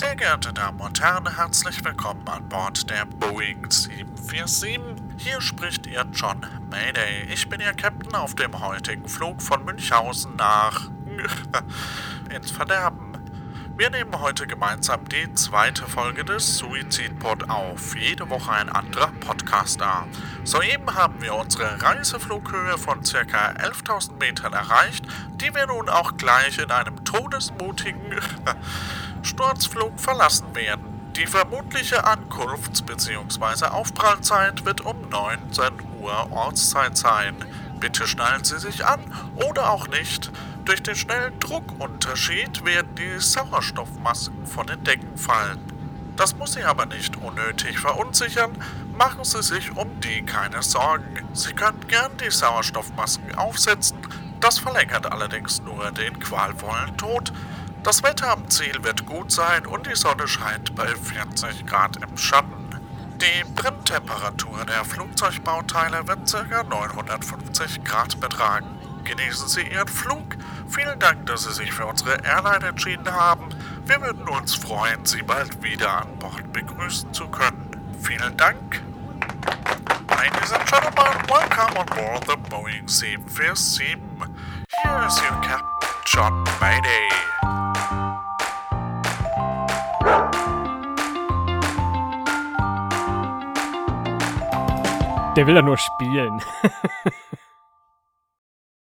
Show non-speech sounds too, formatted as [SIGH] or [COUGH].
Sehr geehrte Damen und Herren, herzlich willkommen an Bord der Boeing 747. Hier spricht Ihr John Mayday. Ich bin Ihr Captain auf dem heutigen Flug von Münchhausen nach [LAUGHS] ins Verderben. Wir nehmen heute gemeinsam die zweite Folge des Suizidpod auf. Jede Woche ein anderer Podcaster. Soeben haben wir unsere Reiseflughöhe von ca. 11.000 Metern erreicht, die wir nun auch gleich in einem todesmutigen [LAUGHS] Sturzflug verlassen werden. Die vermutliche Ankunfts- bzw. Aufprallzeit wird um 19 Uhr Ortszeit sein. Bitte schnallen Sie sich an oder auch nicht. Durch den schnellen Druckunterschied werden die Sauerstoffmasken von den Decken fallen. Das muss Sie aber nicht unnötig verunsichern. Machen Sie sich um die keine Sorgen. Sie können gern die Sauerstoffmasken aufsetzen. Das verlängert allerdings nur den qualvollen Tod. Das Wetter am Ziel wird gut sein und die Sonne scheint bei 40 Grad im Schatten. Die Brenntemperatur der Flugzeugbauteile wird ca. 950 Grad betragen. Genießen Sie Ihren Flug. Vielen Dank, dass Sie sich für unsere Airline entschieden haben. Wir würden uns freuen, Sie bald wieder an Bord begrüßen zu können. Vielen Dank. Ladies and gentlemen, welcome on board the Boeing 747. Here is your Captain John Mayday. Der will ja nur spielen. [LAUGHS]